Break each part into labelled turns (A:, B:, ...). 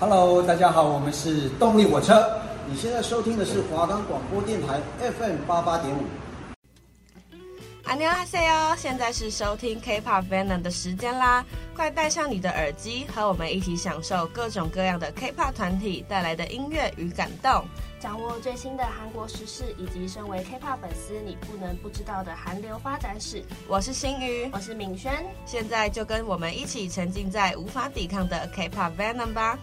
A: Hello，大家好，我们是动力火车。你现在收听的是华冈广播电台 FM 八八点五。
B: 안녕하세요，现在是收听 K-pop Venom 的时间啦！快戴上你的耳机，和我们一起享受各种各样的 K-pop 团体带来的音乐与感动，
C: 掌握最新的韩国时事，以及身为 K-pop 粉丝你不能不知道的韩流发展史。
B: 我是新宇，
C: 我是敏轩，
B: 现在就跟我们一起沉浸在无法抵抗的 K-pop Venom 吧！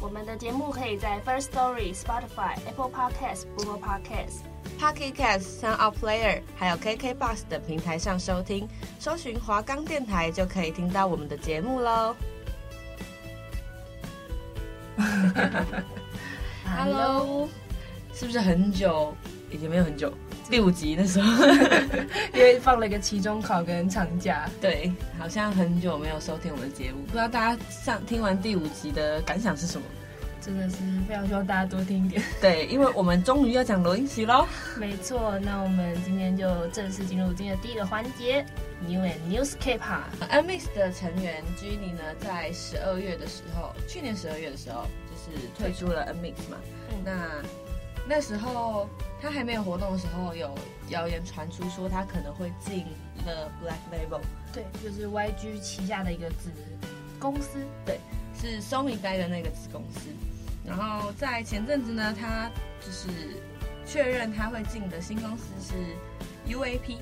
C: 我们的节目可以在 First Story、Spotify、Apple Podcasts、Google Podcasts、
B: Pocket Casts、Sound Player，还有 KKBox 等平台上收听，搜寻华冈电台就可以听到我们的节目喽。Hello，是不是很久？已经没有很久。第五集那时候，
C: 因为放了一个期中考跟长假，
B: 对，好像很久没有收听我们的节目，不知道大家上听完第五集的感想是什么？
C: 真的是非常希望大家多听一点。
B: 对，因为我们终于要讲罗英奇喽。
C: 没错，那我们今天就正式进入今天的第一个环节，New and News K-pop。
B: NMIXX 的成员 Jennie 呢，在十二月的时候，去年十二月的时候，就是退出了 NMIXX 嘛。嗯、那那时候他还没有活动的时候，有谣言传出说他可能会进了 Black Label，
C: 对，就是 YG 旗下的一个子公司，
B: 对，是 Sony 待的那个子公司。然后在前阵子呢，他就是确认他会进的新公司是 UAP，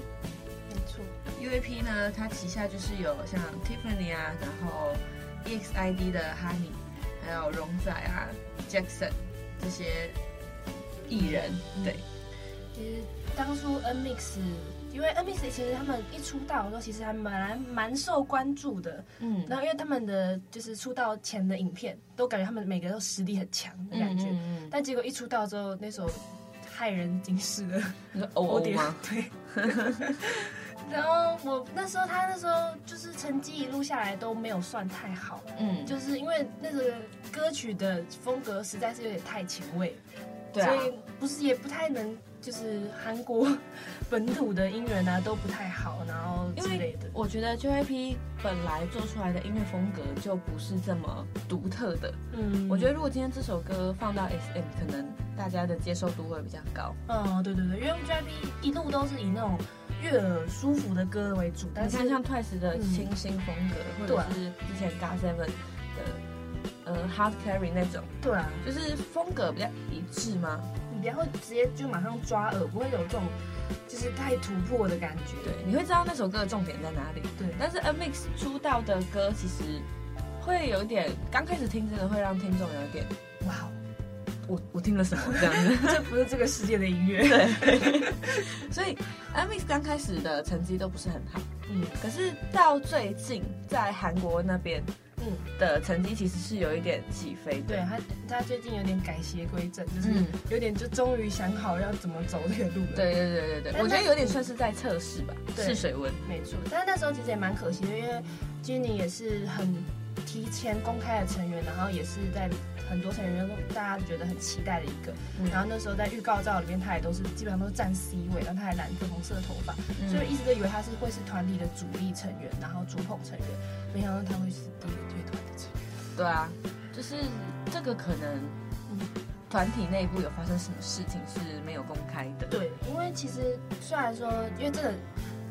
C: 没错
B: ，UAP 呢，它旗下就是有像 Tiffany 啊，然后 EXID 的 Honey，还有荣仔啊，Jackson 这些。艺人对，
C: 其实当初 NMIXX，因为 NMIXX 其实他们一出道的时候，其实还蛮蛮受关注的，嗯，然后因为他们的就是出道前的影片，都感觉他们每个都实力很强的感觉，嗯嗯嗯，但结果一出道之后，那首骇人惊世的，
B: 你说哦哦吗？
C: 对，然后我那时候他那时候就是成绩一路下来都没有算太好，嗯，就是因为那个歌曲的风格实在是有点太前卫。对啊、所以不是也不太能，就是韩国本土的音源啊都不太好，然后之类的。
B: 我觉得 JYP 本来做出来的音乐风格就不是这么独特的。嗯，我觉得如果今天这首歌放到 SM，可能大家的接受度会比较高。
C: 嗯，对对对，因为 JYP 一路都是以那种悦耳舒服的歌为主。但是
B: 你看像 TWICE 的清新风格，嗯、或者是之前 GOT7 的。呃，hard carry 那种，
C: 对啊，
B: 就是风格比较一致吗？
C: 你不要会直接就马上抓耳，不会有这种就是太突破的感觉。
B: 对，你会知道那首歌的重点在哪里。
C: 对，
B: 但是 NMIXX 出道的歌其实会有一点，刚开始听真的会让听众有一点，哇，我我听了什么这样子？
C: 这不是这个世界的音乐。
B: 对，所以 NMIXX 刚开始的成绩都不是很好。嗯，可是到最近在韩国那边。嗯，的成绩其实是有一点起飞的。
C: 对他，他最近有点改邪归正，就是有点就终于想好要怎么走这个路了。
B: 对对对对对，我觉得有点算是在测试吧，试水温。
C: 没错，但是那时候其实也蛮可惜的，因为 Jennie 也是很提前公开的成员，然后也是在。很多成员都大家觉得很期待的一个，嗯、然后那时候在预告照里面，他也都是基本上都是站 C 位，然后他还染粉红色的头发，嗯、所以一直都以为他是会是团体的主力成员，然后主捧成员，没想到他会是第一个退团的成员。
B: 对啊，就是这个可能，团体内部有发生什么事情是没有公开的。
C: 对，因为其实虽然说，因为这个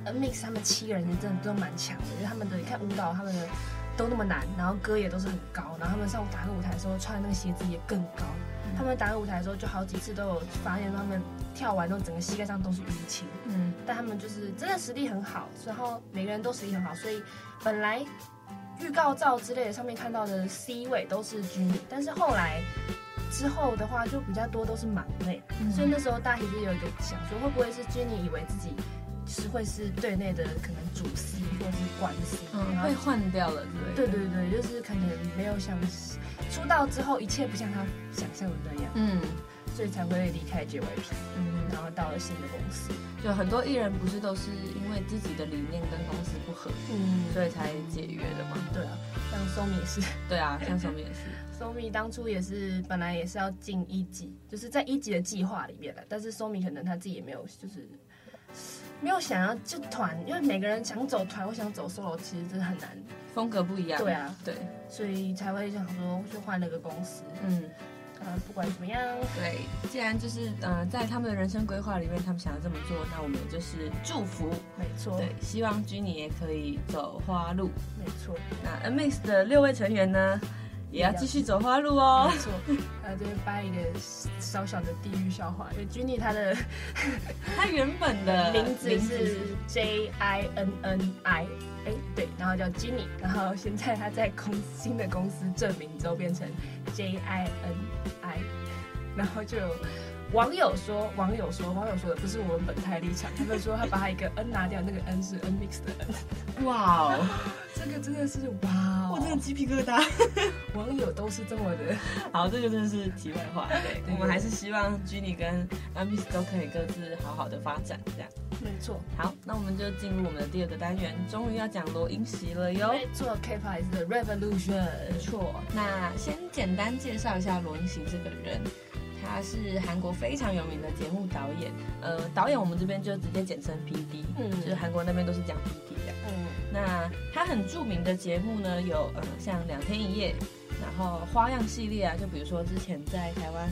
C: NMIXX 他们七个人真的都蛮强的，因为他们的你看舞蹈，他们的。都那么难，然后歌也都是很高，然后他们上打个舞台的时候穿的那个鞋子也更高。嗯、他们打个舞台的时候，就好几次都有发现他们跳完之后整个膝盖上都是淤青。嗯，但他们就是真的实力很好，然后每个人都实力很好，所以本来预告照之类的上面看到的 C 位都是 Jennie，但是后来之后的话就比较多都是忙内，嗯、所以那时候大体就有一个想说，会不会是 Jennie 以为自己。是会是队内的可能主 C 或者是官 C，
B: 嗯，被换掉了，
C: 对对对，就是可能没有像出道之后一切不像他想象的那样，嗯，所以才会离开 JYP，嗯，然后到了新的公司。
B: 就很多艺人不是都是因为自己的理念跟公司不合，嗯，所以才解约的嘛。
C: 对啊，像 Somi 也是，
B: 对啊，像 Somi 也是
C: ，Somi 当初也是本来也是要进一级，就是在一级的计划里面的，但是 Somi 可能他自己也没有就是。没有想要就团，因为每个人想走团或想走 solo，其实真的很难。
B: 风格不一样。
C: 对啊，
B: 对，
C: 所以才会想说就换了个公司。
B: 嗯。
C: 呃，不管怎么样，
B: 对，既然就是呃，在他们的人生规划里面，他们想要这么做，那我们就是祝福，
C: 没错，
B: 对，希望 Jennie 也可以走花路，
C: 没错。
B: 那 NMIXX 的六位成员呢，也要继续走花路哦，
C: 没错。呃，这边掰一个小小的地狱笑话，就 Jennie 他的
B: 他原本的
C: 名字是 J I N N I。哎，对，然后叫 Jennie，然后现在他在公新的公司证明之后变成 J I N I，然后就有网友说，网友说，网友说的不是我们本台立场，他们说他把他一个 N 拿掉，那个 N 是 NMIXX 的 N。
B: 哇哦，
C: 这个真的是哇，
B: 我真的鸡皮疙瘩。
C: 网友都是这么的。
B: 好，这个真的是题外话。对，我们还是希望 Jennie 跟 NMIXX 都可以各自好好的发展，这样。
C: 没错，
B: 好，那我们就进入我们的第二个单元，终于要讲罗英席了哟。
C: 没错，K-pop 的 Revolution。
B: 没错，那先简单介绍一下罗英席这个人，他是韩国非常有名的节目导演，呃，导演我们这边就直接简称 PD，嗯，就是韩国那边都是讲 PD 的，嗯，那他很著名的节目呢，有呃像两天一夜，然后花样系列啊，就比如说之前在台湾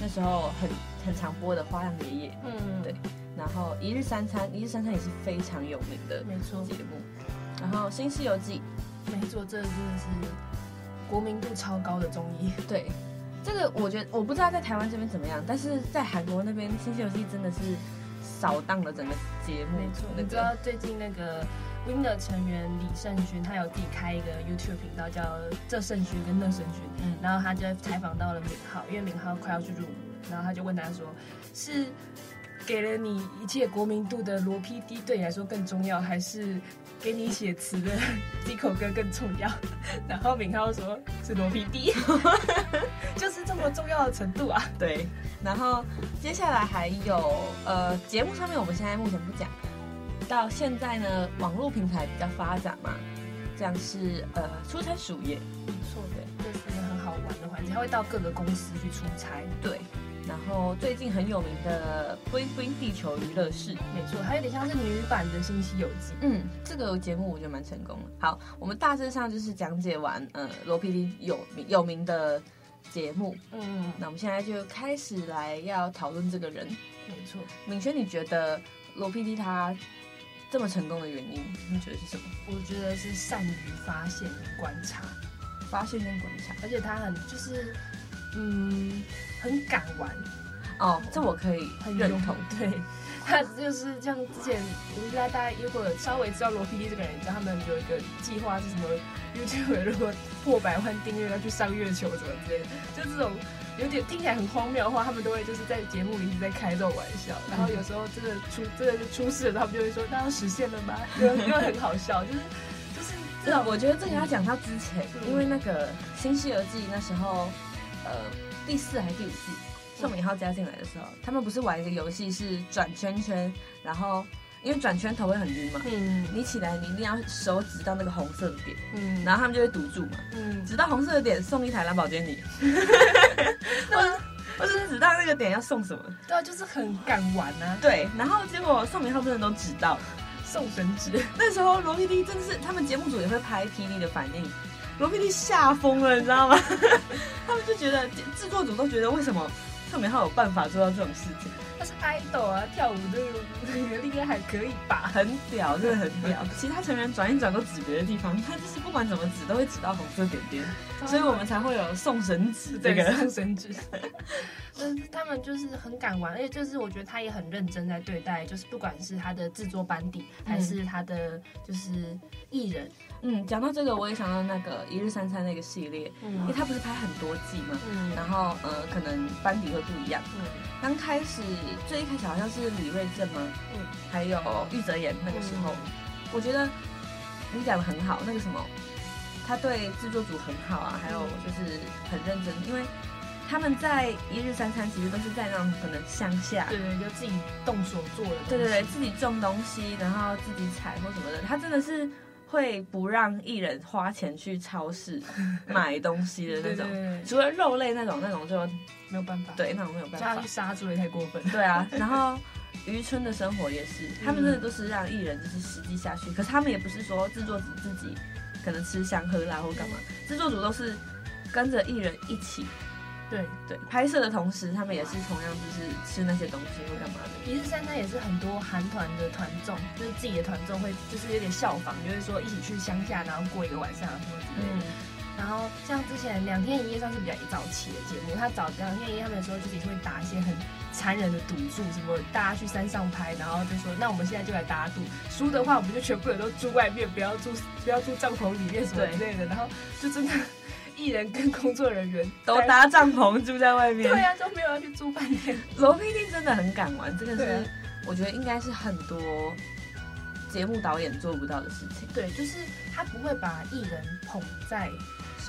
B: 那时候很很常播的花样爷爷，嗯，对。然后一日三餐，一日三餐也是非常有名的没错节目。然后《新西游记》，
C: 没错，这真的是国民度超高的综艺。
B: 对，这个我觉得我不知道在台湾这边怎么样，但是在韩国那边《新西游记》真的是扫荡了整个节目。
C: 没错，你知道最近那个 WIN 的成员李胜勋，他有自己开一个 YouTube 频道，叫这胜勋跟那胜勋。嗯，然后他就采访到了敏浩，因为敏浩快要去入伍，然后他就问他说：“是？”给了你一切国民度的罗 PD 对你来说更重要，还是给你写词的 Zico 哥更重要？然后敏浩说是罗 PD，就是这么重要的程度啊。
B: 对，然后接下来还有呃节目上面我们现在目前不讲，到现在呢网络平台比较发展嘛，像是呃出差鼠夜，
C: 没错的，这是一个很好玩的环节，他会到各个公司去出差，
B: 对。然后最近很有名的《BLING BLING 地球娱乐室》，
C: 没错，它有点像是女版的《新西游记》。
B: 嗯，这个节目我觉得蛮成功的。好，我们大致上就是讲解完，呃，罗 PD 有名有名的节目。嗯，那我们现在就开始来要讨论这个人。
C: 没错，
B: 敏轩，你觉得罗 PD 他这么成功的原因，你觉得是什么？
C: 我觉得是善于发现、观察、
B: 发现跟观察，
C: 而且他很就是。嗯，很敢玩
B: 哦，这我可以很认同。
C: 对，他就是像之前，我不知道大家如果稍微知道罗 PD 这个人，你知道他们有一个计划是什么？YouTube 如果破百万订阅要去上月球什么之类的，就这种有点听起来很荒谬的话，他们都会就是在节目里一直在开这种玩笑。然后有时候真的出真的就出事了，他们就会说：“那要实现了吗？”因为很好笑，就是就是。
B: 我觉得这个要讲到之前，嗯、因为那个《新西游记》那时候。呃，第四还是第五季，宋敏浩加进来的时候，他们不是玩一个游戏是转圈圈，然后因为转圈头会很晕嘛，嗯，你起来你一定要手指到那个红色的点，嗯，然后他们就会堵住嘛，嗯，指到红色的点送一台蓝宝坚尼，或者或者指到那个点要送什么？
C: 对啊，就是很敢玩啊，
B: 对，然后结果宋明浩真的都指到
C: 送神指，
B: 那时候罗 PD 真的是他们节目组也会拍 PD 的反应。罗 PD 吓疯了，你知道吗？他们就觉得制作组都觉得，为什么宋敏浩有办法做到这种事情？
C: 他是 idol 啊，跳舞的能力 应该还可以吧？
B: 很屌，真的很屌。其他成员转一转都指别的地方，他就是不管怎么指都会指到红色点点，所以我们才会有送神指这个
C: 送神指。就是他们就是很敢玩，而且就是我觉得他也很认真在对待，就是不管是他的制作班底，还是他的就是艺人。
B: 嗯，讲到这个，我也想到那个一日三餐那个系列，嗯、因为他不是拍很多季嘛，嗯、然后呃，可能班底会不一样。嗯，刚开始最一开始好像是李瑞镇吗？嗯，还有玉泽演那个时候，嗯、我觉得你讲的很好，那个什么，他对制作组很好啊，还有就是很认真，因为他们在一日三餐其实都是在那种可能乡下，
C: 对对，就自己动手做的，
B: 对对对，自己种东西，然后自己采或什么的，他真的是。会不让艺人花钱去超市 买东西的那种，除了肉类那种，那种就
C: 没有办法。
B: 对，那种没有办法。
C: 杀猪也太过分。
B: 对啊，然后渔村的生活也是，他们真的都是让艺人就是实际下去，可是他们也不是说制作组自己可能吃香喝辣或干嘛，制作组都是跟着艺人一起。
C: 对
B: 对，拍摄的同时，他们也是同样就是吃那些东西或干嘛的。
C: 一日三餐也是很多韩团的团众，就是自己的团众会就是有点效仿，就是说一起去乡下，然后过一个晚上什么之类的。嗯、然后像之前两天一夜算是比较一早期的节目，他早两天一夜他们的时候就是会打一些很残忍的赌注，什么大家去山上拍，然后就说那我们现在就来打赌，输的话我们就全部人都住外面，不要住不要住帐篷里面什么之类的。然后就真的。艺人跟工作人员
B: 都搭帐篷住在外面，
C: 对呀、啊，都没有要去住饭店。
B: 罗 PD 真的很敢玩，这个是我觉得应该是很多节目导演做不到的事情。
C: 对，就是他不会把艺人捧在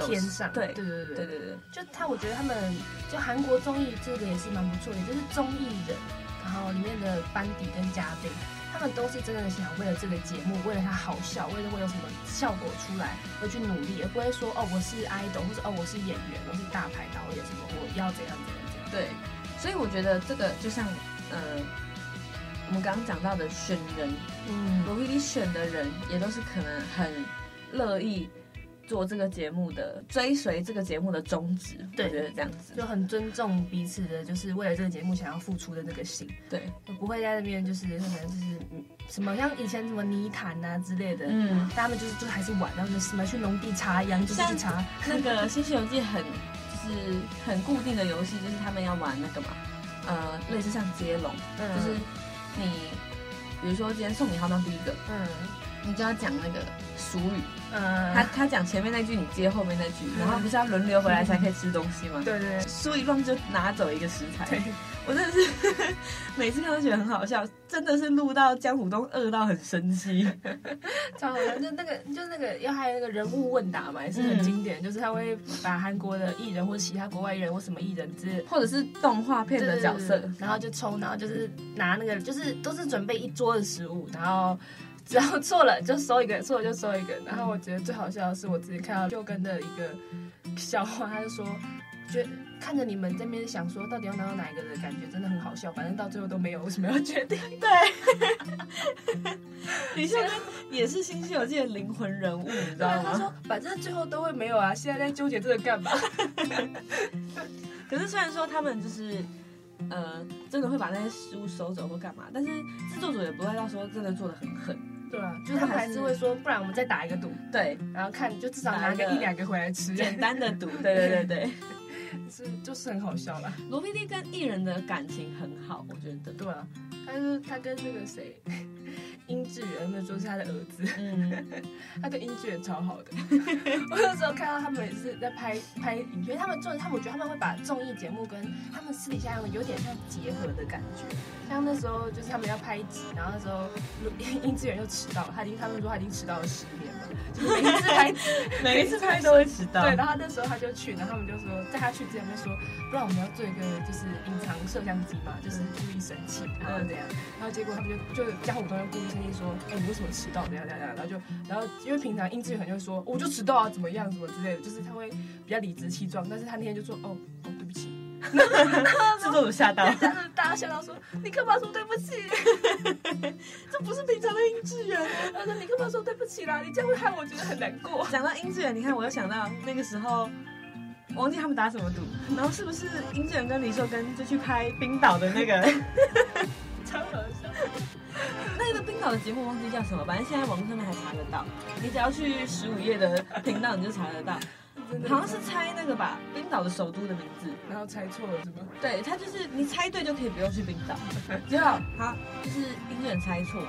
C: 天上。对对对对对对对，就他，我觉得他们就韩国综艺这个也是蛮不错的，就是综艺人，然后里面的班底跟嘉宾。他们都是真的想为了这个节目，为了它好笑，为了会有什么效果出来而去努力，而不会说哦，我是 idol，或者哦，我是演员，我是大牌导演什么，我要怎样怎样怎样。
B: 对，所以我觉得这个就像呃，我们刚刚讲到的选人，嗯，罗 PD 选的人也都是可能很乐意。做这个节目的，追随这个节目的宗旨，对，我觉得这样子。
C: 就很尊重彼此的，就是为了这个节目想要付出的那个心，
B: 对，
C: 不会在那边就是可能就是什么像以前什么泥潭啊之类的，嗯，他们就是就还是玩，然后就什么去农地插秧，就是去插
B: 那个《新西游记》很就是很固定的游戏，就是他们要玩那个嘛，呃，类似像接龙，嗯，就是你比如说今天宋敏浩当第一个，嗯，你就要讲那个俗语。嗯，他他讲前面那句，你接后面那句，然后不是要轮流回来才可以吃东西吗？
C: 对对对，
B: 输一棒就拿走一个食材。对，我真的是 每次看都觉得很好笑，真的是录到江虎东饿到很生气，
C: 超好笑。就那个就那个要还有那个人物问答嘛，也是很经典，嗯、就是他会把韩国的艺人或者其他国外艺人或什么艺人之类，
B: 或者是动画片的角色，
C: 然后就抽，然后就是拿那个就是都是准备一桌的食物，然后。只要错了就收一个，错了就收一个。然后我觉得最好笑的是我自己看到就跟的一个笑话，他就说，觉看着你们这边想说到底要拿到哪一个的感觉真的很好笑，反正到最后都没有为什么要决定？
B: 对，李秀根也是《新西游记》的灵魂人物，你知道吗？
C: 他说反正最后都会没有啊，现在在纠结这个干嘛？
B: 可是虽然说他们就是。呃，真的会把那些食物收走或干嘛，但是制作组也不会到说真的做的很狠，
C: 对啊，就是他们还是会说，不然我们再打一个赌，
B: 对，
C: 然后看就至少拿个一两个回来吃，
B: 简单的赌，对对对对，
C: 是就是很好笑啦。
B: 罗 PD 跟艺人的感情很好，我觉得，
C: 对啊，但是他跟那个谁。殷志源那时候是他的儿子，嗯，他对殷志源超好的。我有时候看到他们也是在拍拍影片，他们做，他们我觉得他们会把综艺节目跟他们私底下有点像结合的感觉。像那时候就是他们要拍一集，然后那时候殷志源又迟到，他已经他们说他已经迟到了十年了，就是每一次拍，
B: 每一次拍都会迟到。
C: 对，然后那时候他就去，然后他们就说在他去之前就说，不然我们要做一个就是隐藏摄像机嘛，就是故意生气，然后这样，然后结果他们就就江虎东又故意生气。说，哎、欸，你为什么迟到？怎样怎样怎样？然后就，然后因为平常殷志远就会说，我就迟到啊，怎么样，什么之类的，就是他会比较理直气壮。但是他那天就说，哦，哦，对不起，
B: 制作组吓到，
C: 大家吓到说，你干嘛说对不起？这不是平常的殷志源。他说，你干嘛说对不起啦？你这样会害我觉得很难过。
B: 讲到殷志源，你看我又想到那个时候，我忘记他们打什么赌，然后是不是殷志源跟李寿根就去拍冰岛的那个？
C: 超好笑。
B: 那个冰岛的节目忘记叫什么，反正现在网络上面还查得到。你只要去十五页的频道，你就查得到。好像是猜那个吧，冰岛的首都的名字，
C: 然后猜错了是吗？
B: 对，他就是你猜对就可以不用去冰岛，只好他就是音乐人猜错。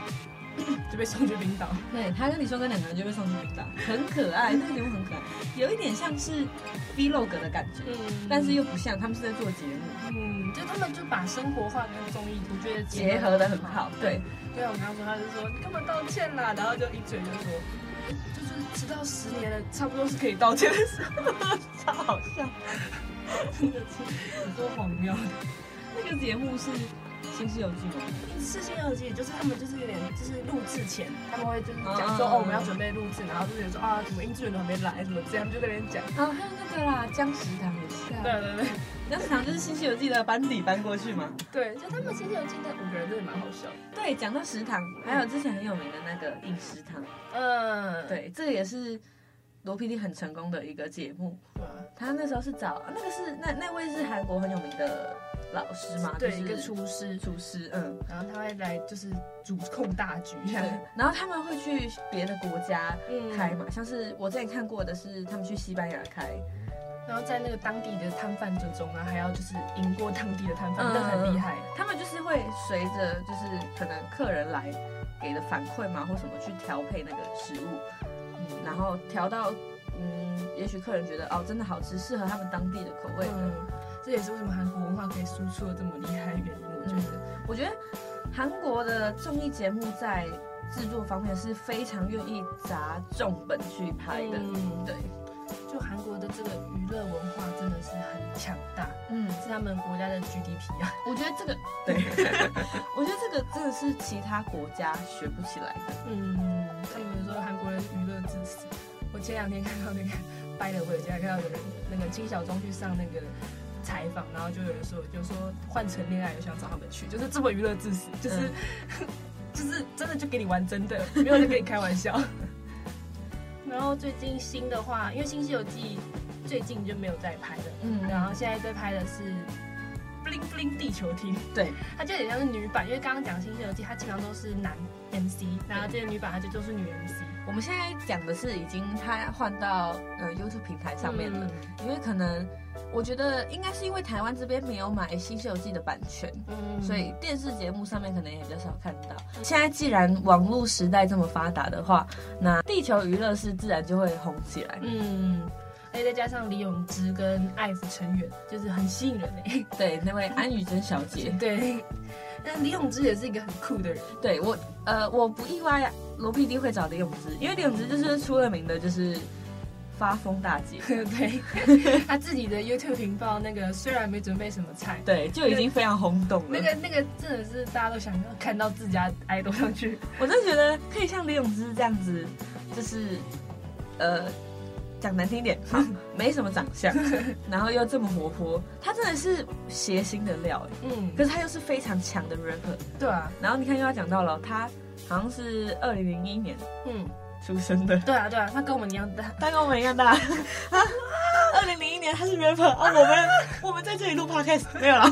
C: 就被送去冰岛。
B: 对，他跟李说跟两个人就被送去冰岛，很可爱，那个节目很可爱，有一点像是 Vlog 的感觉，嗯，但是又不像，他们是在做节目，
C: 嗯，就他们就把生活化跟综艺，我觉得
B: 结合的很好，对。
C: 对啊，我刚刚说，他就说你干嘛道歉啦？然后就一嘴就说，就是直到十年了，差不多是可以道歉的时候，超好笑，真的是很多荒谬。
B: 那个节目是《新西游记》吗？
C: 是《新西游记》，就是他们就是有点就是录制前，他们会就是讲说哦，我们要准备录制，然后就有人说啊，什么殷志源都还没来，什么这样就在那边讲。
B: 啊，还有那个啦，江食堂也是啊。
C: 对对对。
B: 姜食堂就是《新西游记》的班底搬过去吗？
C: 对，就他们《新西游记》那五个人真的蛮好笑。
B: 对，讲到食堂，还有之前很有名的那个饮食堂，嗯，对，这个也是罗 PD 很成功的一个节目。
C: 对啊，
B: 他那时候是找那个是那那位是韩国很有名的老师嘛，
C: 对，
B: 就是
C: 一个厨师，
B: 厨师，嗯，
C: 然后他会来就是主控大局，
B: 对，然后他们会去别的国家开嘛，
C: 嗯
B: 像是我之前看过的是他们去西班牙开，
C: 然后在那个当地的摊贩之中啊，还要就是赢过当地的摊贩，
B: 嗯
C: 那很厉害。
B: 他们就是会随着就是可能客人来给的反馈嘛，或什么去调配那个食物，嗯，然后调到嗯，也许客人觉得哦真的好吃，适合他们当地的口味。的。
C: 嗯，这也是为什么韩国文化可以输出的这么厉害的原因。我觉得，
B: 我觉得韩国的综艺节目在制作方面是非常愿意砸重本去拍的，
C: 嗯
B: 对，
C: 就韩国的这个娱乐文化真的是很强大，
B: 嗯，
C: 是他们国家的 GDP 啊。
B: 我觉得这个对，我觉得这个真的是其他国家学不起来的，
C: 嗯，他们说韩国人娱乐至死。我前两天看到那个掰了，我也看到有人那个金小钟去上那个采访，然后就有人说，就说换成恋爱就想找他们去，就是这么娱乐至死，就是、嗯、就是真的就给你玩真的，没有在跟你开玩笑。然后最近新的话，因为《新西游记》最近就没有在拍了，嗯，然后现在在拍的是。Bling Bling 地球厅，
B: 对，
C: 它就有点像是女版，因为刚刚讲《新西游记》，它经常都是男 MC，然后这个女版它就都是女 MC。
B: 我们现在讲的是已经它换到呃 YouTube 平台上面了，嗯、因为可能我觉得应该是因为台湾这边没有买《新西游记》的版权，嗯，所以电视节目上面可能也比较少看到。现在既然网络时代这么发达的话，那地球娱乐是自然就会红起来，
C: 嗯。再加上李永芝跟艾福成员，就是很吸引人哎。
B: 对，那位安宥真小姐。
C: 对，但李永芝也是一个很酷的人。
B: 对我，呃，我不意外罗 PD 会找李永芝，因为李永芝就是出了名的，就是发疯大姐。
C: 对，他自己的 YouTube 频道那个虽然没准备什么菜，
B: 对，就已经非常轰动了。
C: 那个那个真的是大家都想要看到自家 idol 上去。
B: 我真的觉得可以像李永芝这样子，就是呃。讲难听点，好，没什么长相，然后又这么活泼，他真的是谐星的料，嗯，可是他又是非常强的 rapper，
C: 对啊，
B: 然后你看又要讲到了，他好像是二零零一年，嗯，出生的，
C: 对啊对啊，他跟我们一样大，
B: 他跟我们一样大，啊，二零零一年他是 rapper，啊，我们我们在这里录 podcast 没有了，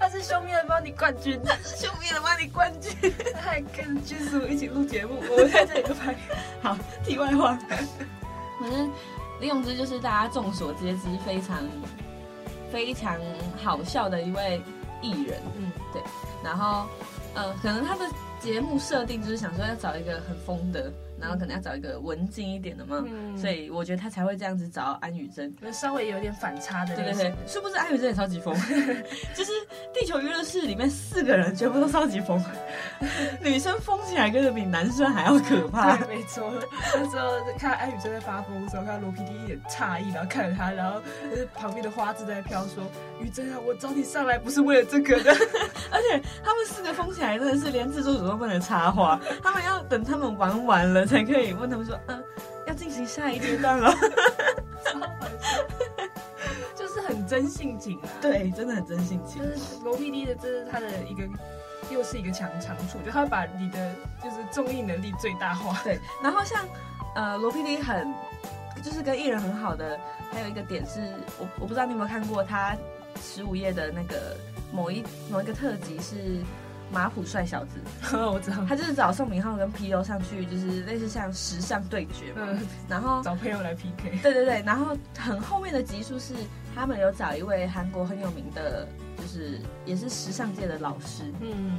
C: 他是秀面的帮你冠军，
B: 他是秀面的帮你冠军，
C: 他还跟君叔一起录节目，我们在这里录拍，
B: 好，题外话。反正李永芝就是大家众所皆知非常非常好笑的一位艺人，嗯，对。然后，呃，可能他的节目设定就是想说要找一个很疯的。然后可能要找一个文静一点的嘛，嗯、所以我觉得他才会这样子找安宥真，
C: 稍微有点反差的。
B: 对对对，是不是安宇珍也超级疯？就是地球娱乐室里面四个人全部都超级疯，女生疯起来根本比男生还要可怕。
C: 对，没错。那时候看安宇珍在发疯的时候，看到罗 PD 一脸诧异，然后看着他，然后旁边的花枝在飘说：“宇珍啊，我找你上来不是为了这个的。”
B: 而且他们四个疯起来真的是连制作组都不能插话，他们要等他们玩完了。才可以问他们说，嗯、呃，要进行下一阶段了，
C: 就是很真性情啊，
B: 对，真的很真性情。
C: 就是罗 PD 的，这是他的一个，又是一个强长处，就他会把你的就是综艺能力最大化。
B: 对，然后像呃罗 PD 很，就是跟艺人很好的，还有一个点是我我不知道你有没有看过他十五页的那个某一某一个特辑是。马普帅小子，
C: 我知道，
B: 他就是找宋明浩跟 P.O 上去，就是类似像时尚对决嘛，嗯、然后
C: 找朋友来 P.K。
B: 对对对，然后很后面的集数是他们有找一位韩国很有名的，就是也是时尚界的老师。嗯，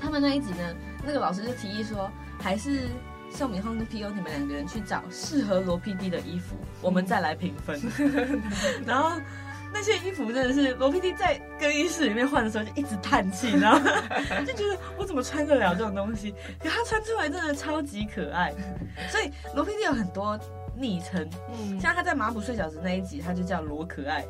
B: 他们那一集呢，那个老师就提议说，还是宋明浩跟 P.O 你们两个人去找适合罗 PD 的衣服，嗯、我们再来评分。然后。那些衣服真的是罗 PD 在更衣室里面换的时候就一直叹气，然后 就觉得我怎么穿得了这种东西？可他穿出来真的超级可爱，所以罗 PD 有很多昵称，嗯，像他在马普睡小子那一集，他就叫罗可爱；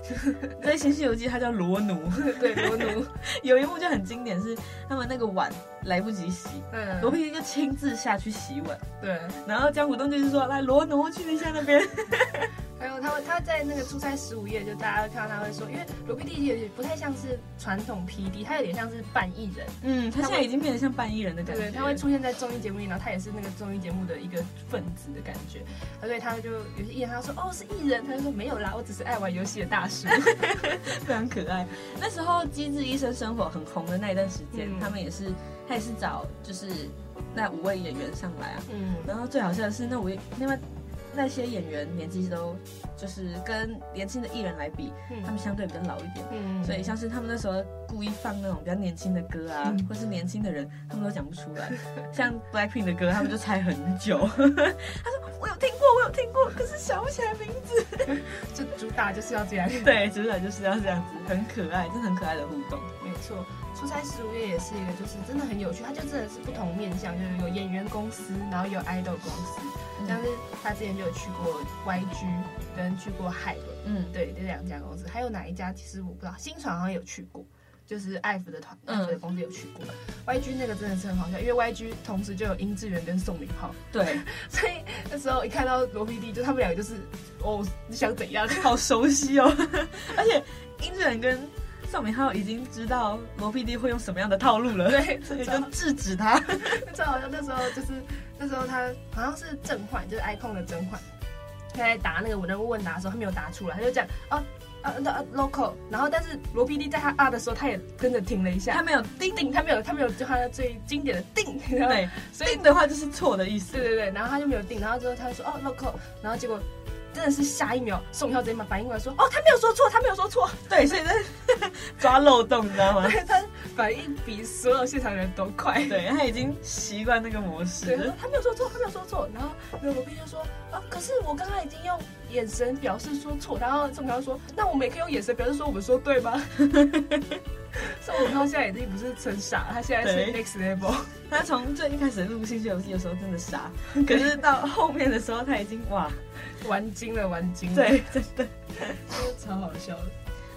B: 在新西游记，他叫罗奴，
C: 对，罗奴。
B: 有一幕就很经典，是他们那个碗来不及洗，嗯，罗 PD 就亲自下去洗碗，
C: 对，
B: 然后江湖东就是说，来罗奴去一下那边。
C: 还有他他在那个出差十五夜，就大家看到他会说，因为罗 PD 有点不太像是传统 PD，他有点像是半艺人。
B: 嗯，他现在已经变得像半艺人的感觉。
C: 对，他会出现在综艺节目里，然后他也是那个综艺节目的一个分子的感觉。所以他就有些艺人他说哦是艺人，他就说没有啦，我只是爱玩游戏的大叔，
B: 非常可爱。那时候《机智医生生活》很红的那一段时间，嗯、他们也是他也是找就是那五位演员上来啊。嗯，然后最好笑的是那五位另外。那些演员年纪都就是跟年轻的艺人来比，嗯、他们相对比较老一点，嗯、所以像是他们那时候故意放那种比较年轻的歌啊，嗯、或是年轻的人，他们都讲不出来。像 Blackpink 的歌，他们就猜很久。他说我有听过，我有听过，可是想不起来名字。
C: 就主打就是要这样，
B: 对，主打就是要这样子，很可爱，真的很可爱的互动。
C: 没错，出差十五夜也是一个，就是真的很有趣。他就真的是不同面向，就是有演员公司，然后有 idol 公司。像是他之前就有去过 YG，跟去过海伦，嗯，对，这两家公司，还有哪一家其实我不知道，新传好像有去过，就是艾芙的团，艾芙的公司有去过。YG 那个真的是很好笑，因为 YG 同时就有殷志源跟宋敏浩，
B: 对，
C: 所以那时候一看到罗 PD，就他们两个就是哦，你想怎样？
B: 好熟悉哦，而且殷志源跟宋明浩已经知道罗 PD 会用什么样的套路了，
C: 对，
B: 所以就制止他。
C: 正好像那时候就是。那时候他好像是甄嬛，就是 icon 的甄嬛，他在答那个人物问答的时候，他没有答出来，他就讲啊啊啊 local，然后但是罗 PD 在他啊的时候，他也跟着停了一下，
B: 他没有定
C: 定，他没有他没有就他的最经典的定，
B: 对，所以叮的话就是错的意思，
C: 对对对，然后他就没有定，然后之后他就说哦 local，然后结果。真的是下一秒，宋浩直接把反应过来说：“哦，他没有说错，他没有说错。”
B: 对，所以在 抓漏洞，你知道吗？
C: 对，他反应比所有现场人都快。
B: 对，他已经习惯那个模式。
C: 对，他没有说错，他没有说错。然后罗宾就说：“啊，可是我刚刚已经用眼神表示说错。”然后宋刚说：“那我们也可以用眼神表示说我们说对吗？” 宋飘现在已经不是纯傻，他现在是 next level。
B: 他从最一开始录《新西游戏》的时候真的傻，可是到后面的时候他已经哇。
C: 玩精了，玩精了，
B: 对，真的，
C: 超好笑的。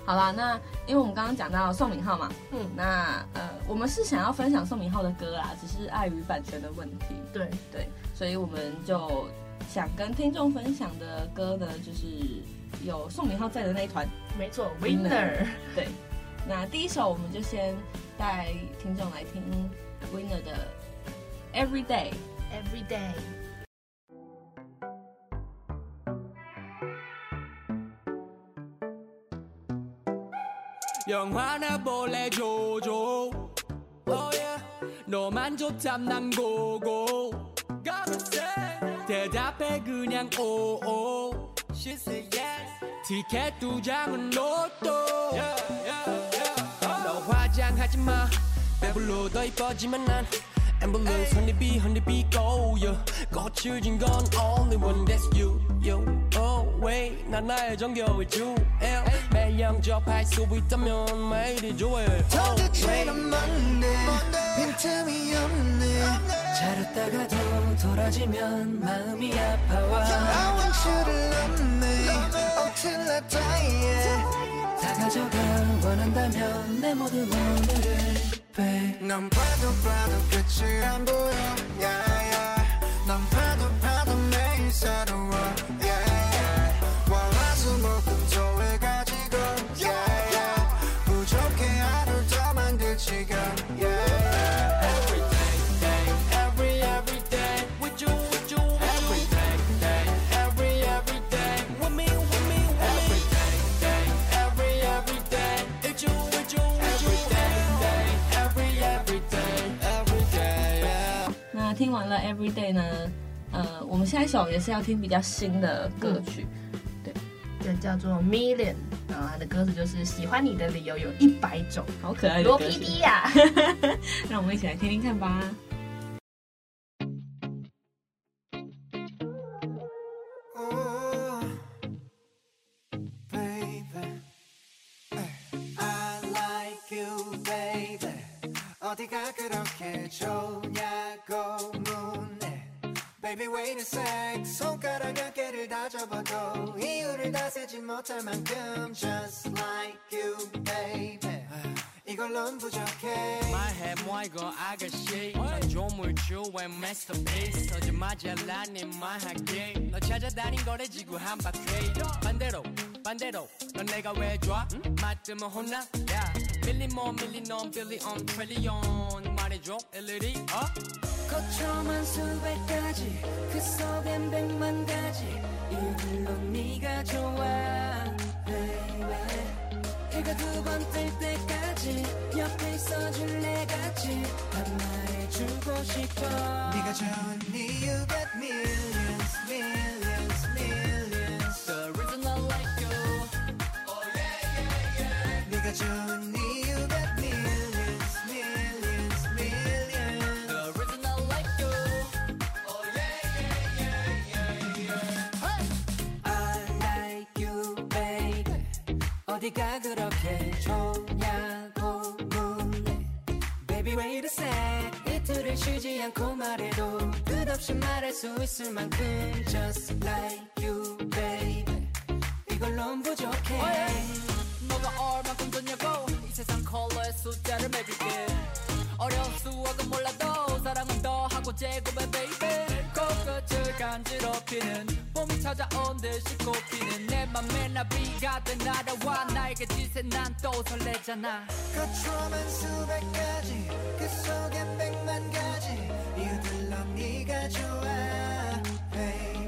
B: 好啦，那因为我们刚刚讲到宋敏浩嘛，嗯，那呃，我们是想要分享宋敏浩的歌啦，只是碍于版权的问题，
C: 对
B: 对，所以我们就想跟听众分享的歌呢，就是有宋敏浩在的那一团，
C: 没错，Winner，
B: 对。那第一首我们就先带听众来听 Winner 的
C: Everyday，Everyday。Everyday
D: 영화나 볼래 조조 oh yeah. 너만 좋담 난 고고 대답해 그냥 오오 She said yes 티켓 두 장은 로또 yeah, yeah, yeah. 너 화장하지 마 배불러 더 이뻐지만 난 Ambulance honeybee honeybee go yeah 거칠진 건 only one that's you you oh wait 난 나의 정겨울 주엘 매일 영접할 수 있다면 매일이 좋아해 oh wait 빈틈이 없네 잘했다가도 돌아지면 마음이 아파와 I want you to love me until I die 다 가져가 원한다면 내 모든 오늘을 넌 봐도 봐도 끝이 안 보여. Yeah, yeah. 넌 봐도 봐도 매일 새로워 Every
B: day 呢，呃，我们下一首也是要听比较新的歌曲，
C: 对，这叫做 Million，然后它的歌词就是喜欢你的理由有一百种，
B: 好可爱的
C: PD 呀，
B: 让我们一起来听听看吧。
D: Baby wait a sec 손가락 한 개를 다 접어도 이유를 다세지 못할 만큼 Just like you baby 이걸론 부족해 말해
E: 뭐 이거 아가씨 난 조물주의 masterpiece 서지마자 라는 말할게 너 찾아다닌 거래 지구 한 바퀴 반대로 반대로 넌 내가 왜 좋아? 응? 맞으면 혼나? 야 밀리 뭐 밀리 넌 빌리 온 트릴리온 말해줘 일일이 어?
D: 거쳐만 수백 가지 그 속엔 백만 가지. 이들로 네가 좋아 baby. 해가 두 번 뜰 때까지 옆에 있어줄래 같이 난 말해주고 싶어. 네가 you got millions millions 어디가 그렇게 좋냐고 묻네. Baby, a sec. 이틀을 쉬지 않고 말해도 끝없이 말할 수 있을 만큼 just like you, baby. 이걸론 부족해.
E: 너가 얼마큼 좋냐고 이 세상 컬러의 숫자를 매길게 어려운 수학은 몰라도 사랑은 더 하고 베이베 코끝을 간지럽히는 봄이 찾아온 듯이 꽃피는 내 맘에 나비가 된 날아와 나에게 지새 난또 설레잖아.
D: 거쳐만 수백 가지 그 속엔 백만 가지 이들로 네가 좋아 baby.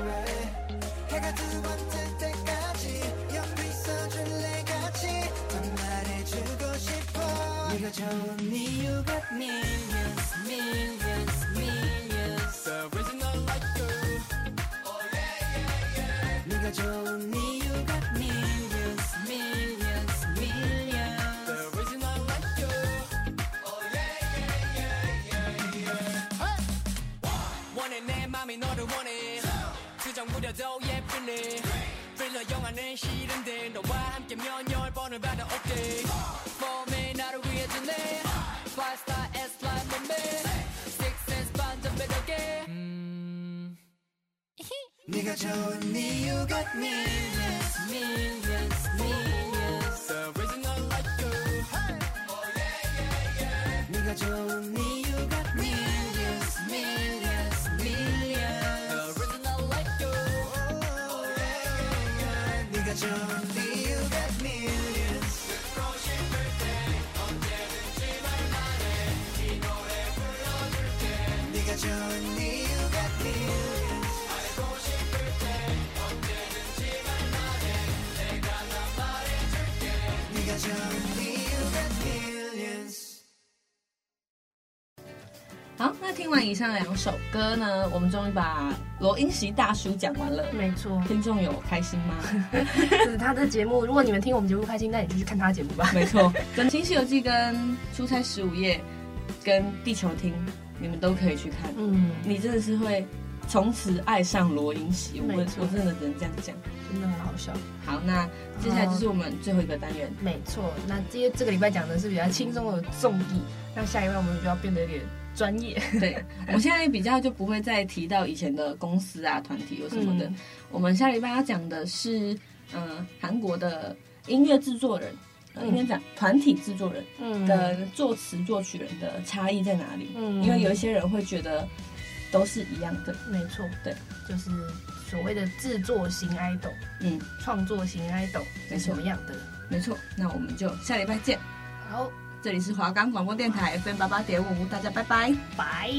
D: 해가 두 번 뜰 때까지 옆에 있어줄래 같이 더 말해주고 싶어. 네가 you got millions millions millions 좋으니 you got millions millions millions
E: The reason I like you 원해 내 맘이 너를 원해 수정 무려도 예쁘네 필러 영화는 싫은데 너와 함께 몇열 번을 받아 올게 봄
D: 네가 좋으니 you got millions millions millions
E: The reason I like you
D: 네가 좋으니 you got millions millions millions
E: The reason I like you
D: 네가 좋으니 you got
B: 完以上两首歌呢，我们终于把罗英席大叔讲完了。
C: 没错，
B: 听众有开心吗？
C: 就是他的节目。如果你们听我们节目开心，那你就去看他的节目吧。
B: 没错，跟《新西游记》跟《出差十五夜》跟《地球听》，你们都可以去看。
C: 嗯，
B: 你真的是会从此爱上罗英席。我我真的只能这样讲。
C: 真的很好笑。
B: 好，那接下来就是我们最后一个单元。
C: 没错，那今天这个礼拜讲的是比较轻松的综艺，那下一位我们就要变得有点专业。
B: 对，我们现在比较就不会再提到以前的公司啊、团体有什么的。
C: 嗯
B: 我们下礼拜要讲的是，嗯、呃，韩国的音乐制作人，呃、应该讲团体制作人
C: 嗯
B: 的作词作曲人的差异在哪里？
C: 嗯
B: 因为有一些人会觉得都是一样的。
C: 没错，
B: 对，
C: 就是所谓的制作型 idol，
B: 嗯，
C: 创作型 idol 是什么样的？
B: 没错。那我们就下礼拜见。
C: 好，
B: 这里是华冈广播电台 FM 八八点五，大家拜拜。
C: 拜。